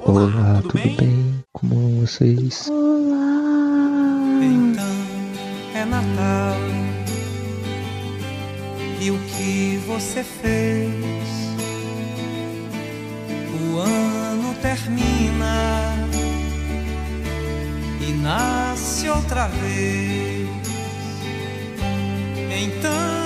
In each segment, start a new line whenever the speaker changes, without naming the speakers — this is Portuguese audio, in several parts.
Olá, tudo, bem? bem? Como vocês?
Olá! Então é Natal E o que você fez? O ano termina E nasce outra vez Então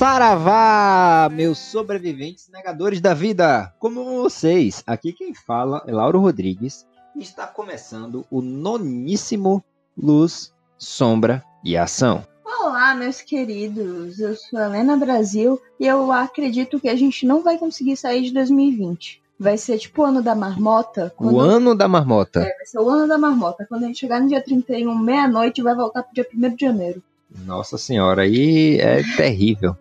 Saravá, meus sobreviventes negadores da vida! Como vocês? Aqui quem fala é Lauro Rodrigues e está começando o noníssimo Luz, Sombra e Ação.
Olá, meus queridos. Eu sou Helena Brasil e eu acredito que a gente não vai conseguir sair de 2020. Vai ser tipo o ano da marmota.
O ano da marmota.
É, vai ser o ano da marmota. Quando a gente chegar no dia 31, meia-noite, vai voltar pro dia 1 de janeiro.
Nossa senhora, aí é terrível.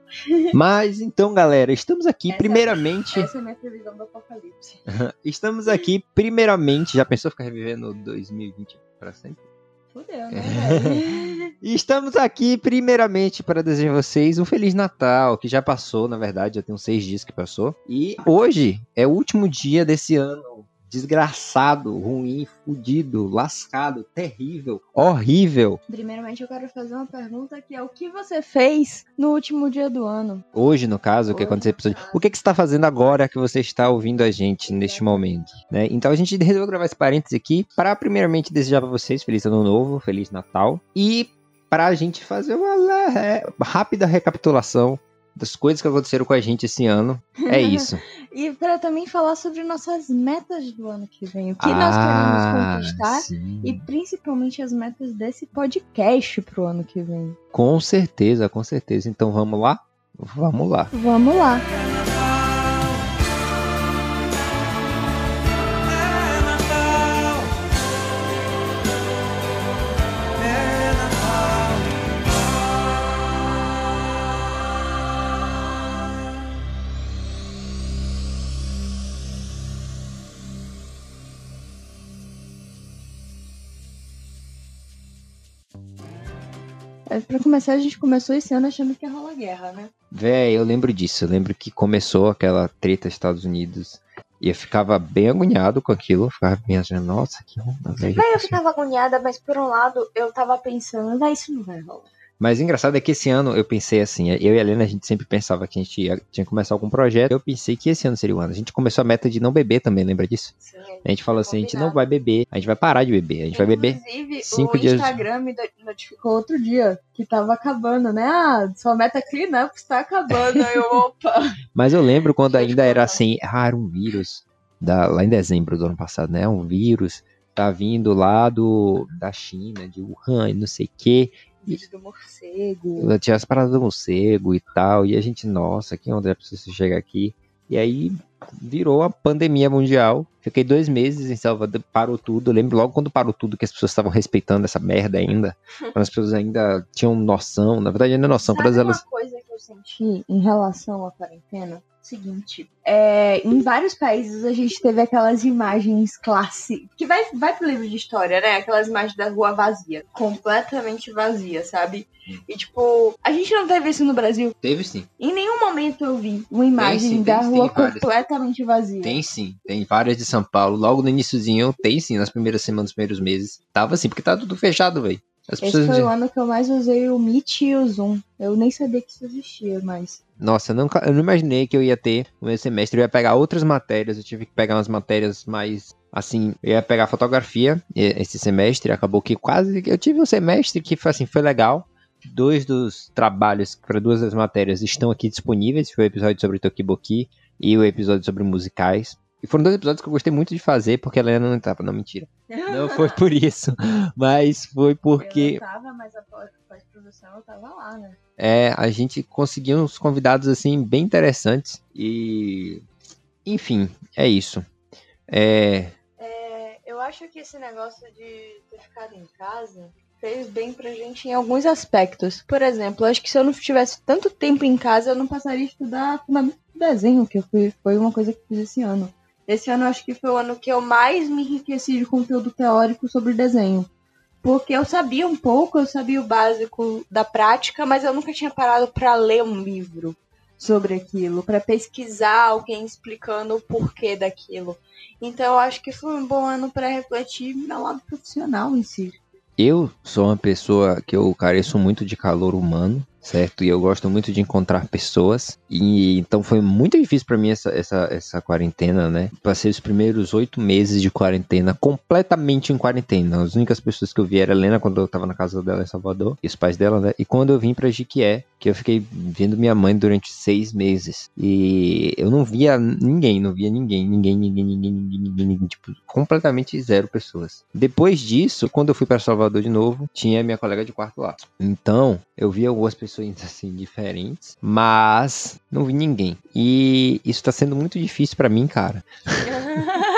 Mas então, galera, estamos aqui
essa
primeiramente.
É, essa é a minha previsão do apocalipse.
estamos aqui primeiramente. Já pensou ficar revivendo 2020 para sempre?
Fudeu, né?
e estamos aqui primeiramente para desejar a vocês um Feliz Natal, que já passou, na verdade, já tem uns seis dias que passou. E hoje é o último dia desse ano desgraçado, ruim, fudido, lascado, terrível, horrível.
Primeiramente eu quero fazer uma pergunta que é o que você fez no último dia do ano?
Hoje, no caso, o que aconteceu. O que, que você está fazendo agora que você está ouvindo a gente neste momento? Né? Então a gente resolveu gravar esse parênteses aqui para primeiramente desejar para vocês feliz ano novo, feliz Natal e para a gente fazer uma é, rápida recapitulação das coisas que aconteceram com a gente esse ano. É isso.
E para também falar sobre nossas metas do ano que vem, o que ah, nós queremos conquistar sim. e principalmente as metas desse podcast pro ano que vem.
Com certeza, com certeza. Então vamos lá? Vamos lá.
Vamos lá. Pra começar, a gente começou esse ano achando que ia rolar guerra, né?
Véi, eu lembro disso. Eu lembro que começou aquela treta Estados Unidos. E eu ficava bem agoniado com aquilo. Eu ficava pensando, nossa, que onda, velho.
Véi, eu ficava agoniada, mas por um lado eu tava pensando, véi, isso não vai rolar.
Mas o engraçado é que esse ano eu pensei assim, eu e a Helena, a gente sempre pensava que a gente ia, tinha que começar algum projeto. Eu pensei que esse ano seria o ano. A gente começou a meta de não beber também, lembra disso?
Sim.
A gente falou assim, a gente não vai beber, a gente vai parar de beber. A gente
Inclusive,
vai beber cinco
o
dias.
O Instagram me notificou outro dia que tava acabando, né? Ah, sua meta cleanup está acabando. Eu, opa!
Mas eu lembro quando ainda era assim, ah, era um vírus. Da, lá em dezembro do ano passado, né? Um vírus tá vindo lá do, da China, de Wuhan, não sei o quê,
vídeo do morcego.
Tinha as paradas do morcego e tal. E a gente, nossa, que onda é preciso chegar aqui. E aí virou a pandemia mundial. Fiquei dois meses em Salvador, parou tudo. Eu lembro logo quando parou tudo que as pessoas estavam respeitando essa merda ainda. quando as pessoas ainda tinham noção, na verdade ainda noção.
Sabe
todas elas...
uma coisa eu senti em relação à quarentena? seguinte, é, em vários países a gente teve aquelas imagens clássicas, que vai, vai pro livro de história, né? Aquelas imagens da rua vazia, completamente vazia, sabe? E tipo, a gente não teve isso no Brasil.
Teve sim.
Em nenhum momento eu vi uma imagem sim, da tem, rua tem completamente vazia.
Tem sim, tem várias de São Paulo. Logo no iníciozinho, tem sim, nas primeiras semanas, nos primeiros meses. Tava assim, porque tá tudo fechado, velho.
Esse foi o ano que eu mais usei o Meet e o Zoom. Eu nem sabia que isso existia mais.
Nossa, eu, nunca, eu não imaginei que eu ia ter no meu semestre. Eu ia pegar outras matérias, eu tive que pegar umas matérias mais. Assim, eu ia pegar fotografia esse semestre. Acabou que quase. Eu tive um semestre que foi assim, foi legal. Dois dos trabalhos para duas das matérias estão aqui disponíveis. Foi o episódio sobre Tokiboki e o episódio sobre musicais. E foram dois episódios que eu gostei muito de fazer, porque a Helena não estava. Não, mentira. Não foi por isso. Mas foi porque.
Eu tava, mas a pós-produção eu tava lá, né?
É, a gente conseguiu uns convidados, assim, bem interessantes. E. Enfim, é isso. É.
é eu acho que esse negócio de ter ficado em casa fez bem pra gente em alguns aspectos. Por exemplo, acho que se eu não tivesse tanto tempo em casa, eu não passaria a estudar desenho, que eu fui, foi uma coisa que fiz esse ano. Esse ano acho que foi o ano que eu mais me enriqueci de conteúdo teórico sobre desenho. Porque eu sabia um pouco, eu sabia o básico da prática, mas eu nunca tinha parado para ler um livro. sobre aquilo, para pesquisar alguém explicando o porquê daquilo. Então eu acho que foi um bom ano para refletir meu lado profissional em si.
Eu sou uma pessoa que eu careço muito de calor humano certo? E eu gosto muito de encontrar pessoas. E então foi muito difícil para mim essa, essa, essa quarentena, né? Passei os primeiros oito meses de quarentena completamente em quarentena. As únicas pessoas que eu vi era a Helena quando eu tava na casa dela em Salvador, e os pais dela, né? E quando eu vim pra Jiquié, que eu fiquei vendo minha mãe durante seis meses. E eu não via ninguém, não via ninguém, ninguém, ninguém, ninguém, ninguém, ninguém, ninguém tipo, completamente zero pessoas. Depois disso, quando eu fui para Salvador de novo, tinha minha colega de quarto lá. Então, eu vi algumas pessoas pessoas assim diferentes, mas não vi ninguém. E isso tá sendo muito difícil para mim, cara.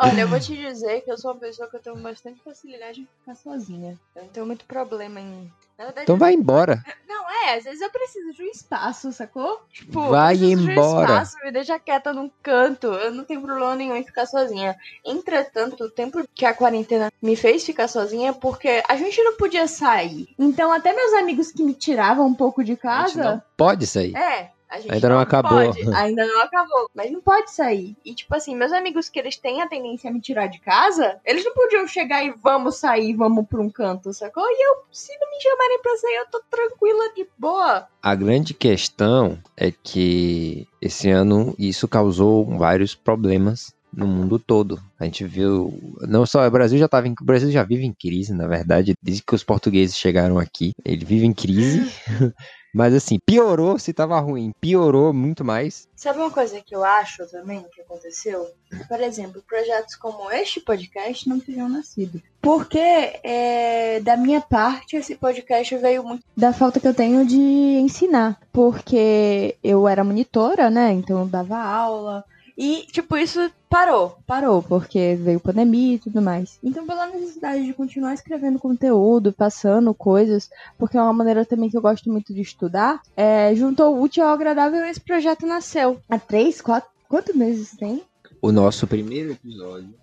Olha, eu vou te dizer que eu sou uma pessoa que eu tenho bastante facilidade em ficar sozinha. Eu não tenho muito problema em.
Verdade, então vai embora.
Não, é, às vezes eu preciso de um espaço, sacou?
Tipo, vai embora. De um espaço,
me deixa quieta num canto. Eu não tenho problema nenhum em ficar sozinha. Entretanto, o tempo que a quarentena me fez ficar sozinha é porque a gente não podia sair. Então, até meus amigos que me tiravam um pouco de casa.
não pode sair.
É,
ainda não, não acabou.
Pode, ainda não acabou. Mas não pode sair. E, tipo assim, meus amigos que eles têm a tendência a me tirar de casa, eles não podiam chegar e vamos sair, vamos pra um canto, sacou? E eu, se não me chamarem pra sair, eu tô tranquila, de boa.
A grande questão é que esse ano isso causou vários problemas no mundo todo. A gente viu, não só o Brasil já estava, o Brasil já vive em crise, na verdade, desde que os portugueses chegaram aqui, ele vive em crise. Mas assim, piorou se tava ruim, piorou muito mais.
Sabe uma coisa que eu acho também que aconteceu? Por exemplo, projetos como este podcast não teriam nascido. Porque, é, da minha parte, esse podcast veio muito da falta que eu tenho de ensinar. Porque eu era monitora, né? Então eu dava aula. E, tipo, isso parou, parou, porque veio pandemia e tudo mais. Então, pela necessidade de continuar escrevendo conteúdo, passando coisas, porque é uma maneira também que eu gosto muito de estudar, é, juntou o útil ao agradável esse projeto nasceu. Há três, quatro, quantos meses tem?
O nosso primeiro episódio,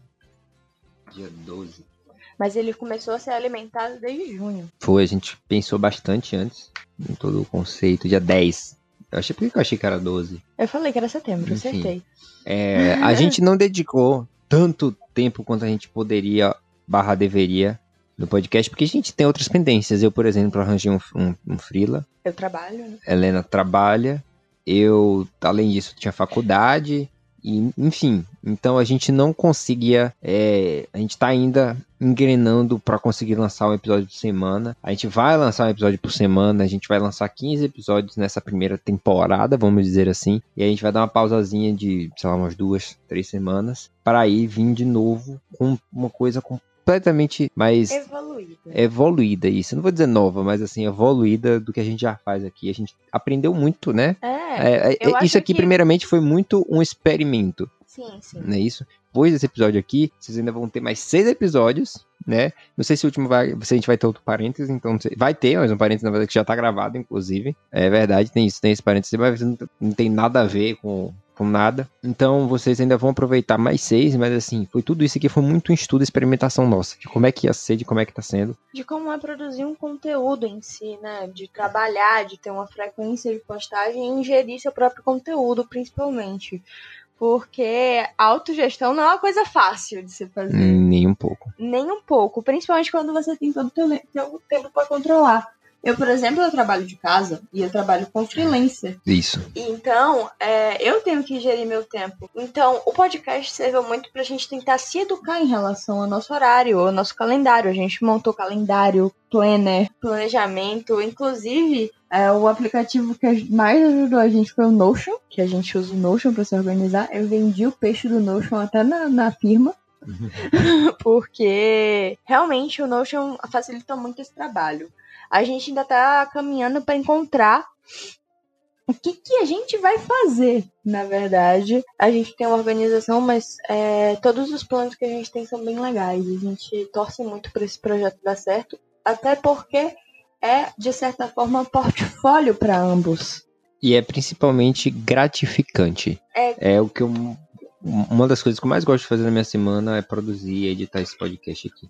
dia 12.
Mas ele começou a ser alimentado desde junho.
Foi, a gente pensou bastante antes em todo o conceito, dia 10. Eu achei, por que eu achei que era 12?
Eu falei que era setembro, Enfim. acertei.
É, a gente não dedicou tanto tempo quanto a gente poderia barra deveria no podcast, porque a gente tem outras pendências. Eu, por exemplo, arranjei um, um, um freela.
Eu trabalho, né?
Helena trabalha. Eu, além disso, tinha faculdade. E, enfim, então a gente não conseguia. É, a gente tá ainda engrenando para conseguir lançar um episódio por semana. A gente vai lançar um episódio por semana, a gente vai lançar 15 episódios nessa primeira temporada, vamos dizer assim. E a gente vai dar uma pausazinha de, sei lá, umas duas, três semanas, para aí vir de novo com uma coisa completamente mais
evoluída.
Evoluída, isso. não vou dizer nova, mas assim, evoluída do que a gente já faz aqui. A gente aprendeu muito, né?
É. é,
é isso aqui, que... primeiramente, foi muito um experimento.
Sim, sim.
Não é isso? Depois desse episódio aqui, vocês ainda vão ter mais seis episódios, né? Não sei se o último vai. Se a gente vai ter outro parênteses, então vai ter, mas um parênteses, na verdade, que já tá gravado, inclusive. É verdade, tem isso, tem esse parênteses, mas não, não tem nada a ver com, com nada. Então vocês ainda vão aproveitar mais seis, mas assim, foi tudo isso aqui, foi muito um estudo, experimentação nossa, de como é que ia ser, de como é que tá sendo.
De como é produzir um conteúdo em si, né? De trabalhar, de ter uma frequência de postagem e ingerir seu próprio conteúdo, principalmente. Porque autogestão não é uma coisa fácil de se fazer.
Nem um pouco.
Nem um pouco. Principalmente quando você tem todo o teu, teu tempo para controlar. Eu, por exemplo, eu trabalho de casa e eu trabalho com freelancer.
Isso.
Então, é, eu tenho que gerir meu tempo. Então, o podcast serve muito pra gente tentar se educar em relação ao nosso horário, ao nosso calendário. A gente montou calendário, planner, planejamento. Inclusive, é, o aplicativo que mais ajudou a gente foi o Notion, que a gente usa o Notion para se organizar. Eu vendi o peixe do Notion até na, na firma. porque realmente o Notion facilita muito esse trabalho a gente ainda tá caminhando para encontrar o que, que a gente vai fazer, na verdade. A gente tem uma organização, mas é, todos os planos que a gente tem são bem legais. A gente torce muito para esse projeto dar certo, até porque é, de certa forma, portfólio para ambos.
E é principalmente gratificante. É, é o que eu. Uma das coisas que eu mais gosto de fazer na minha semana é produzir e editar esse podcast aqui.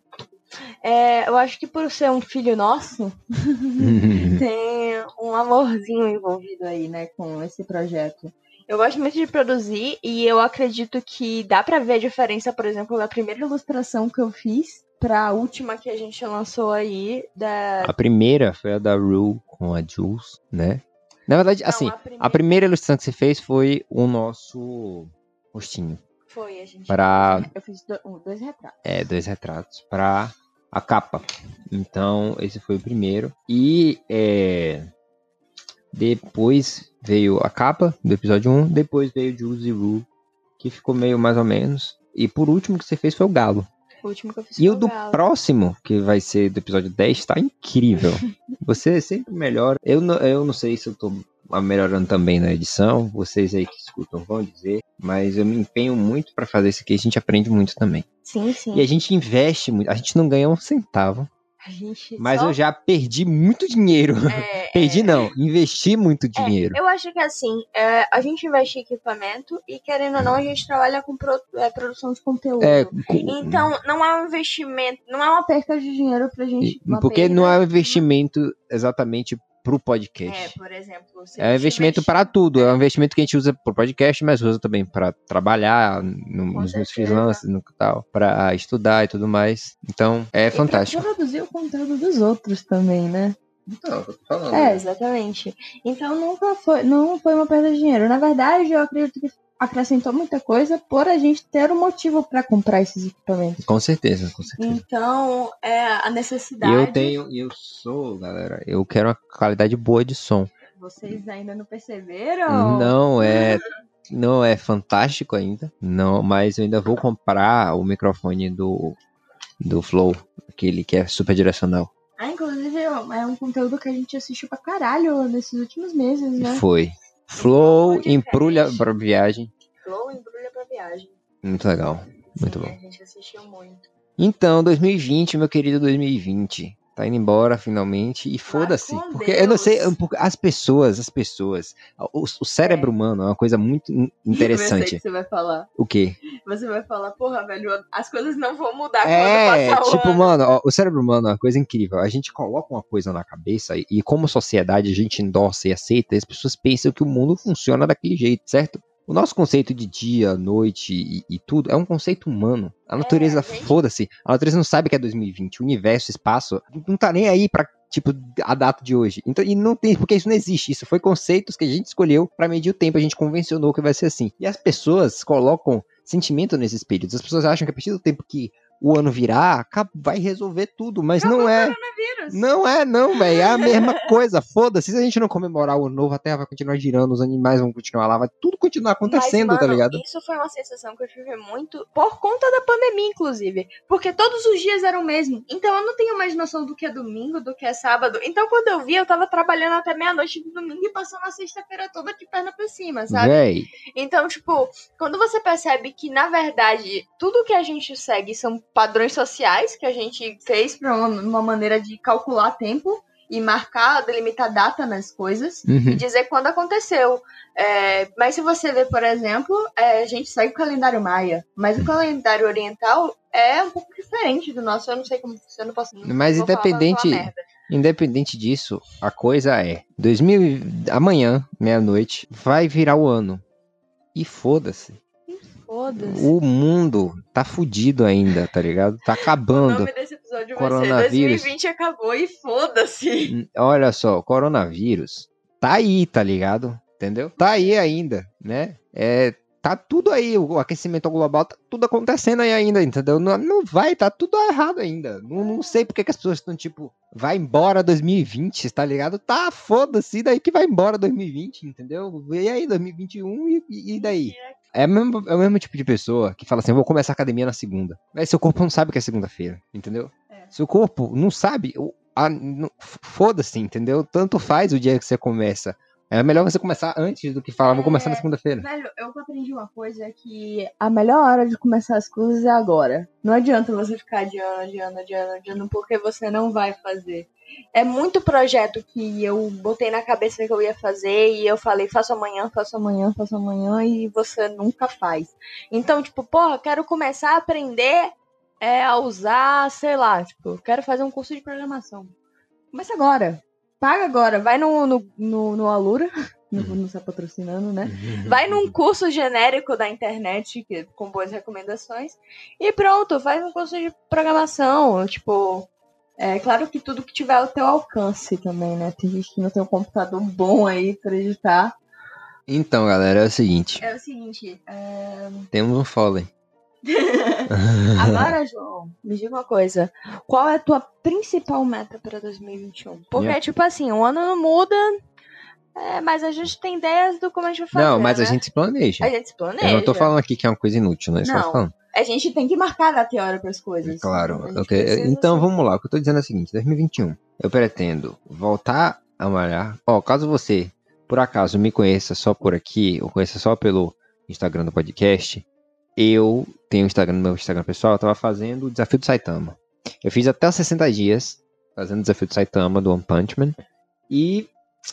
É, eu acho que por ser um filho nosso, tem um amorzinho envolvido aí, né, com esse projeto. Eu gosto muito de produzir e eu acredito que dá pra ver a diferença, por exemplo, da primeira ilustração que eu fiz pra última que a gente lançou aí. Da...
A primeira foi a da Rue com a Jules, né? Na verdade,
Não,
assim,
a
a primeira ilustração que você fez foi o nosso rostinho.
Foi, a gente.
Pra-
Eu fiz do- dois retratos.
É, dois retratos para a capa. Então, esse foi o primeiro. E é, depois veio a capa do episódio 1, depois veio Jules e Rue, que ficou meio mais ou menos. E por último que você fez foi o Galo.
O último que eu fiz
E o do
Galo.
próximo, que vai ser do episódio 10, tá incrível. Você sempre melhora. Eu não, eu não sei se eu tô melhorando também na edição, vocês aí que escutam vão dizer, mas eu me empenho muito pra fazer isso aqui, a gente aprende muito também.
Sim, sim.
E a gente investe muito, a gente não ganha um centavo, mas
só-
eu já perdi muito dinheiro.
É,
perdi
é,
não, investi muito dinheiro.
Eu acho que assim, é, a gente investe em equipamento e querendo ou não, a gente trabalha com pro- é, produção de conteúdo.
É, co-
Então, não é um investimento, não é uma perca de dinheiro pra gente.
porque
perda,
não é um investimento exatamente pro
É,
podcast.
por exemplo. se
É um investimento para tudo. É um investimento que a gente usa pro podcast, mas usa também para trabalhar no- nos meus freelancers, no tal, para estudar e tudo mais. Então, é
E pra
fantástico.
produzir o conteúdo dos outros também, né?
Então, eu tô falando.
É, exatamente. Então nunca foi, não foi uma perda de dinheiro. Na verdade, eu acredito que acrescentou muita coisa por a gente ter um motivo pra comprar esses equipamentos.
Com certeza, com certeza.
Então, é a necessidade.
eu tenho, eu sou, galera, eu quero uma qualidade boa de som.
Vocês ainda não perceberam?
Não é, não é fantástico ainda, não, mas eu ainda vou comprar o microfone do do Flow, aquele que é super direcional.
Ah, inclusive é um conteúdo que a gente assistiu pra caralho nesses últimos meses, né?
Foi. Flow
Podcast.
emprulha para viagem.
Flow embrulha pra viagem.
Muito legal. Muito
Sim,
bom.
A gente assistiu muito.
Então, 2020, meu querido 2020. Tá indo embora finalmente. E foda-se. Porque eu não sei.
Deus.
porque As pessoas, as pessoas. O, o cérebro humano é uma coisa muito in-
Eu sei
interessante.
que você vai falar.
O quê?
Você vai falar, porra, velho, as coisas não vão mudar
É,
quando passar o
tipo,
ano.
mano, ó, o cérebro humano é uma coisa incrível. A gente coloca uma coisa na cabeça e, e como sociedade, a gente endossa e aceita, e as pessoas pensam que o mundo funciona daquele jeito, certo? O nosso conceito de dia, noite e, e tudo é um conceito humano. A natureza,
gente.
foda-se. A natureza não sabe que é 2020. O universo, espaço, não tá nem aí pra, tipo, a data de hoje. Então, e não tem, porque isso não existe. Isso foi conceitos que a gente escolheu pra medir o tempo. A gente convencionou que vai ser assim. E as pessoas colocam sentimento nesses períodos. As pessoas acham que a partir do tempo que o ano virar, vai resolver tudo, mas não é. Não é, não, velho. É a mesma coisa. Foda-se. Se a gente não comemorar o ano novo, a Terra vai continuar girando, os animais vão continuar lá, vai tudo continuar acontecendo,
Mas,
tá
mano,
ligado?
Isso foi uma sensação que eu tive muito por conta da pandemia, inclusive. Porque todos os dias eram o mesmo. Então eu não tenho mais noção do que é domingo, do que é sábado. Então quando eu vi, eu tava trabalhando até meia-noite do domingo e passando a sexta-feira toda de perna pra cima, sabe?
Véi,
Então, tipo, quando você percebe que, na verdade, tudo que a gente segue são padrões sociais que a gente fez pra uma, uma maneira de calcular tempo e marcar, delimitar data nas coisas e
uhum.
dizer quando aconteceu. É, mas se você ver, por exemplo, é, a gente segue o calendário maia, mas o calendário oriental é um pouco diferente do nosso. Eu não sei como funciona, não posso. não
Mas
falar pra não falar
independente- independente disso, a coisa é: 2000, e- amanhã, meia-noite, vai virar o ano. E foda-se. O mundo tá fudido ainda, tá ligado? Tá
O
acabando.
nome desse episódio vai ser
Coronavírus.
2020 acabou e foda-se.
Olha só, coronavírus tá aí, tá ligado? Entendeu? Tá aí ainda, né? É, tá tudo aí, o aquecimento global tá tudo acontecendo aí ainda, entendeu? Não, não vai, tá tudo errado ainda. Não, não sei porque que as pessoas estão tipo, vai embora 2020, tá ligado? Tá, foda-se, daí que vai embora 2020, entendeu? E aí, 2021 e, e daí? É o, mesmo, é o mesmo tipo de pessoa que fala assim: eu vou começar a academia na segunda. Mas seu corpo não sabe que é segunda-feira, entendeu?
É.
Seu corpo não sabe. Foda-se, entendeu? Tanto faz o dia que você começa. É melhor você começar antes do que falar, vou começar na
É.
segunda-feira.
Velho, eu aprendi uma coisa que a melhor hora de começar as coisas é agora. Não adianta você ficar adiando, adiando, adiando, adiando, porque você não vai fazer. É muito projeto que eu botei na cabeça que eu ia fazer e eu falei, faço amanhã, faço amanhã, faço amanhã e você nunca faz. Então, tipo, porra, quero começar a aprender é a usar, sei lá, tipo, quero fazer um curso de programação. Começa agora. Paga agora. Vai no, no, no, no Alura. Não vou estar patrocinando, né? Vai num curso genérico da internet que, com boas recomendações e pronto, faz um curso de programação. Tipo, é claro que tudo que tiver ao teu alcance também, né? Tem gente que não tem um computador bom aí pra editar.
Então, galera, é o seguinte.
É o seguinte, é...
Temos um Foley.
Agora, João, me diga uma coisa. Qual é a tua principal meta para 2021? Porque,
Minha-
tipo assim, o ano não muda, é, mas a gente tem ideias do como a gente vai fazer.
Não, mas a
né?
gente se planeja.
A gente se planeja.
Eu não tô falando aqui que é uma coisa inútil, né?
Não,
falando.
A gente tem que marcar data e hora para as coisas.
Claro.
A gente
ok.
precisa,
Então vamos lá. O que eu tô dizendo é o seguinte: 2021. Eu pretendo voltar a malhar. Ó, caso você, por acaso, me conheça só por aqui, ou conheça só pelo Instagram do podcast, eu tenho o Instagram meu Instagram pessoal, eu tava fazendo o desafio do Saitama. Eu fiz até os 60 dias fazendo o desafio do Saitama, do One Punch Man. E,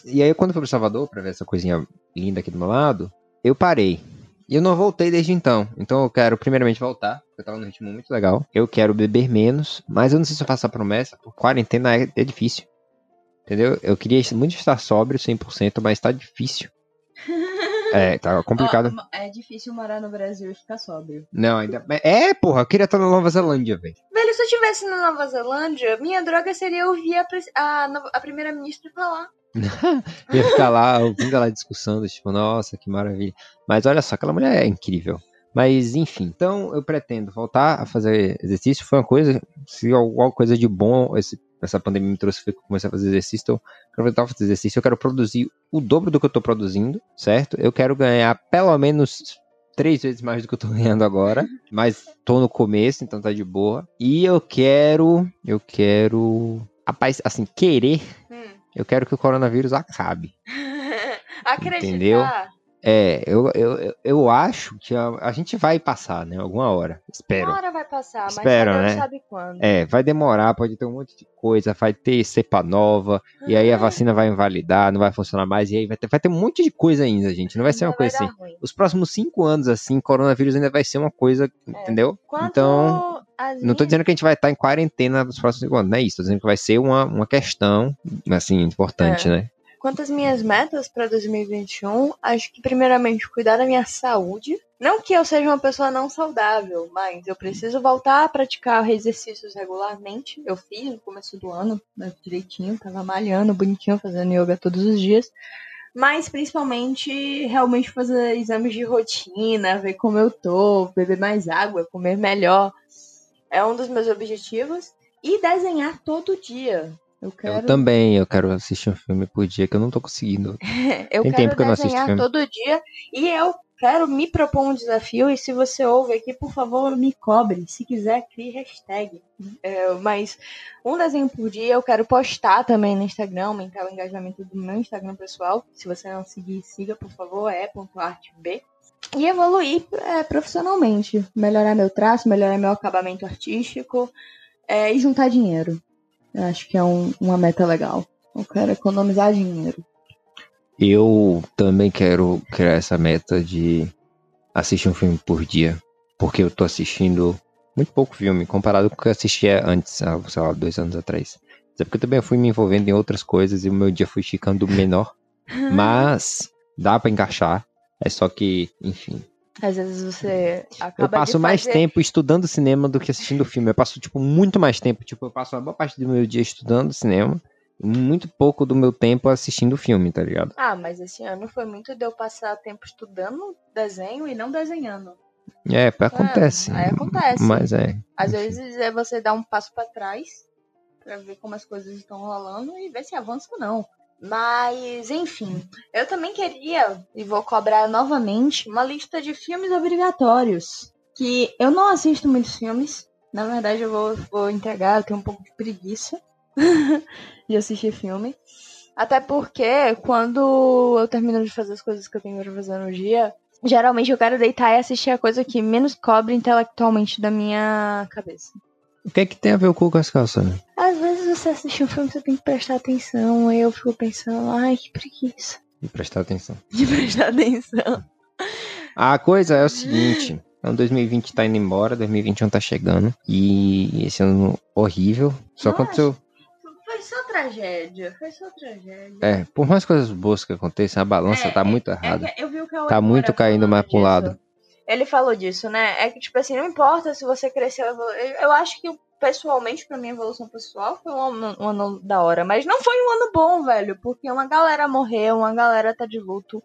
e aí, quando eu fui pro Salvador, pra ver essa coisinha linda aqui do meu lado, eu parei. E eu não voltei desde então. Então eu quero primeiramente voltar, porque eu tava num ritmo muito legal. Eu quero beber menos, mas eu não sei se eu faço a promessa, porque quarentena é, é difícil. Entendeu? Eu queria muito estar sóbrio 100%, mas tá difícil. É, tá complicado.
Ó, é difícil morar no Brasil e ficar sóbrio.
Não, ainda. É, porra, eu queria estar na Nova Zelândia, velho.
Velho, se eu estivesse na Nova Zelândia, minha droga seria ouvir a, a, nova- a primeira-ministra falar.
Ia ficar lá ouvindo ela discussando, tipo, nossa, que maravilha. Mas olha só, aquela mulher é incrível. Mas enfim, então eu pretendo voltar a fazer exercício. Foi uma coisa, se alguma coisa de bom esse- essa pandemia me trouxe foi que eu comecei a fazer exercício. Então, eu quero voltar a fazer exercício. Eu quero produzir o dobro do que eu tô produzindo, certo? Eu quero ganhar pelo menos três vezes mais do que eu tô ganhando agora. Mas tô no começo, então tá de boa. E eu quero. Eu quero. Rapaz, assim, querer
Hum.
eu quero que o coronavírus acabe.
Acreditar.
Entendeu? É, eu, eu, eu- acho que a, a gente vai passar, né? Alguma hora. Espero.
Uma hora vai passar, mas
Espero,
Deus
né?
sabe quando.
É, vai demorar, pode ter um monte de coisa, vai ter cepa nova, e aí a
Ah,
vacina vai invalidar, não vai funcionar mais, e aí vai ter, vai ter um monte de coisa ainda, gente. Não vai ser uma coisa assim.
ruim.
Os próximos cinco anos, assim, coronavírus ainda vai ser uma coisa, entendeu?
Quanto
Então, não tô dizendo que a gente vai estar em quarentena nos próximos cinco anos, não é isso. Tô dizendo que vai ser uma, uma questão, assim, importante,
É.
né?
Quanto às minhas metas para 2021, acho que primeiramente cuidar da minha saúde. Não que eu seja uma pessoa não saudável, mas eu preciso voltar a praticar exercícios regularmente. Eu fiz no começo do ano, né, direitinho, tava malhando, bonitinho, fazendo yoga todos os dias. Mas principalmente realmente fazer exames de rotina, ver como eu tô, beber mais água, comer melhor. É um dos meus objetivos. E desenhar todo dia. Eu quero
Eu também, eu quero assistir um filme por dia que eu não tô conseguindo.
eu
Tem tempo que eu não assisto filme.
todo dia e eu quero me propor um desafio. E se você ouve aqui, por favor, me cobre. Se quiser, crie hashtag. É, mas um desenho por dia eu quero postar também no Instagram, aumentar o engajamento do meu Instagram pessoal. Se você não seguir, siga, por favor, é .artb. E evoluir é, profissionalmente. Melhorar meu traço, melhorar meu acabamento artístico é, e juntar dinheiro. Eu acho que é um- uma meta legal. Eu quero economizar dinheiro.
Eu também quero criar essa meta de assistir um filme por dia. Porque eu tô assistindo muito pouco filme, comparado com o que eu assistia antes, sei lá, dois anos atrás. É porque eu também fui me envolvendo em outras coisas e o meu dia foi ficando menor. Mas dá pra encaixar. É só que, enfim.
Às vezes você acaba
Eu passo mais tempo estudando cinema do que assistindo filme. Eu passo, tipo, muito mais tempo. Tipo, eu passo a boa parte do meu dia estudando cinema. E muito pouco do meu tempo assistindo filme, tá ligado?
Ah, mas esse ano foi muito de eu passar tempo estudando desenho e não desenhando.
É, acontece.
aí acontece.
Mas é.
Às
Enfim.
vezes é você dar um passo pra trás pra ver como as coisas estão rolando e ver se avança ou não. Mas, enfim, eu também queria, e vou cobrar novamente, uma lista de filmes obrigatórios. Que eu não assisto muitos filmes. Na verdade, eu vou, vou entregar, eu tenho um pouco de preguiça de assistir filme. Até porque quando eu termino de fazer as coisas que eu tenho pra fazer no dia, geralmente eu quero deitar e assistir a coisa que menos cobre intelectualmente da minha cabeça.
O que é que tem a ver o cu com as calças, né?
Às vezes você assiste um filme você tem que prestar atenção, aí eu fico pensando, ai, que preguiça
E prestar atenção.
de prestar atenção.
A coisa é o seguinte. Então 2020 tá indo embora, 2021 tá chegando. E esse ano horrível. Só
Nossa.
aconteceu.
Foi só tragédia, foi só tragédia.
É, por mais coisas boas que aconteçam, a balança
É,
tá muito
É
errada.
que eu vi o Cauê
Tá muito caindo mais pro lado.
Ele falou disso, né? É que, tipo assim, não importa se você cresceu. Eu eu acho que, pessoalmente, pra minha evolução pessoal, foi um ano, um ano da hora. Mas não foi um ano bom, velho. Porque uma galera morreu, uma galera tá de luto.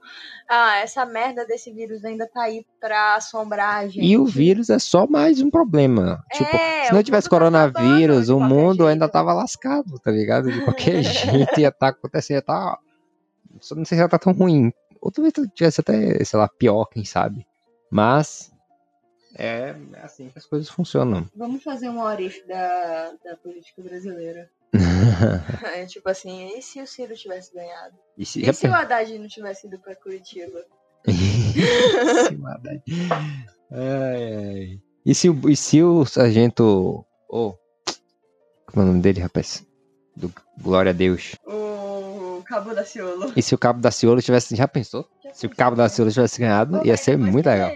Ah, essa merda desse vírus ainda tá aí pra assombrar a gente.
E o vírus é só mais um problema. Tipo,
É,
se não tivesse
tá
coronavírus, o mundo
jeito.
ainda tava lascado, tá ligado? De qualquer jeito ia estar acontecendo, ia tá. Só não sei se ia tá tão ruim. Ou talvez tivesse até, sei lá, pior, quem sabe. Mas. É, é assim que as coisas funcionam.
Vamos fazer uma orif da, da política brasileira. É, tipo assim, e se o Ciro tivesse ganhado?
e se,
E se o Haddad não tivesse ido pra Curitiba?
Se maldade. Ai, ai. E se, o- e se o sargento. Ô. como é o nome dele, rapaz? Do Glória a Deus.
O Cabo da Ciolo.
E se o Cabo da Ciolo tivesse. Já pensou? Se o Cabo da Ciolo tivesse ganhado, ia ser muito legal.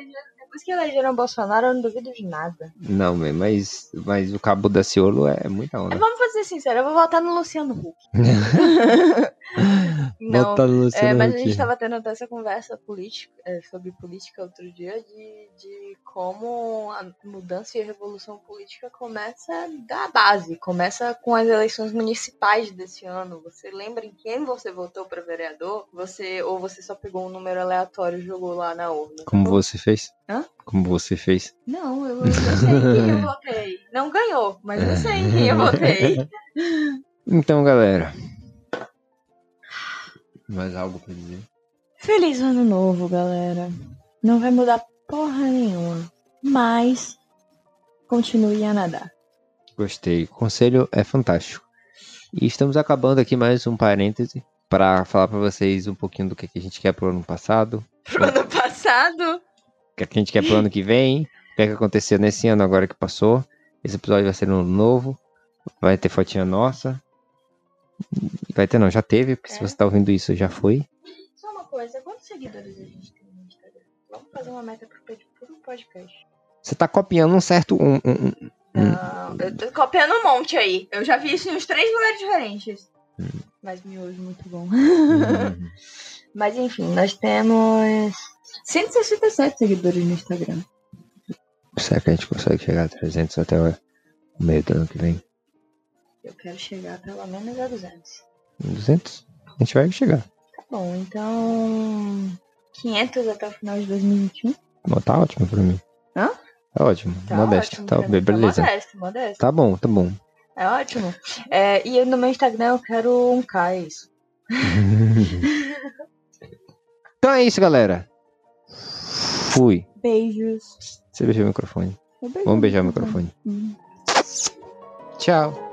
Depois que elegeram o Bolsonaro, eu não duvido de nada.
Não, mas, mas o Cabo da Ciolo é muita onda.
Vamos fazer sincero, eu vou votar no Luciano Huck. não,
Volta no
é,
Luciano
mas a
Huck.
gente tava tendo até essa conversa política, é, sobre política outro dia, de, de como a mudança e a revolução política começa da base, começa com as eleições municipais desse ano. Você lembra em quem você votou para vereador? Você ou você só pegou um número aleatório e jogou lá na urna?
Como você fez?
Hã?
Como você fez?
Não, eu, eu sei em quem eu votei. Não ganhou, mas eu sei em quem eu votei.
Então, galera. Mais algo pra dizer?
Feliz ano novo, galera. Não vai mudar porra nenhuma. Mas continue a nadar.
Gostei. O conselho é fantástico. E estamos acabando aqui mais um parêntese para falar para vocês um pouquinho do que que a gente quer pro ano passado,
Pro ano passado,
que a gente quer pro ano que vem, o que, que aconteceu nesse ano agora que passou. Esse episódio vai ser um novo, vai ter fotinha nossa. Vai ter não, já teve, porque se
É.
você tá ouvindo isso já foi.
só uma coisa. Quantos seguidores a gente tem no Instagram? Vamos fazer uma meta pro, pod- pro podcast.
Você tá copiando um certo um, um- um- Hum.
Não, eu tô copiando um monte aí. Eu já vi isso em uns três lugares diferentes. Mas miojo muito bom.
um-
Mas enfim, nós temos 167 seguidores no Instagram.
Será que a gente consegue chegar a 300 até o meio do ano que vem?
Eu quero chegar pelo menos a 200.
200? A gente vai chegar.
Tá bom, então. 500 até o final de 2021.
Bom, Tá ótimo pra mim.
Hã?
Tá ótimo.
Tá
modesto.
ótimo
Tá, beleza.
Tá modesto, modesto.
Tá bom, tá bom.
É ótimo. É, e no meu Instagram eu quero um K, é isso.
então é isso, galera. Fui.
Beijos.
Você beijou o microfone. Vamos beijar o microfone.
Hum.
Tchau.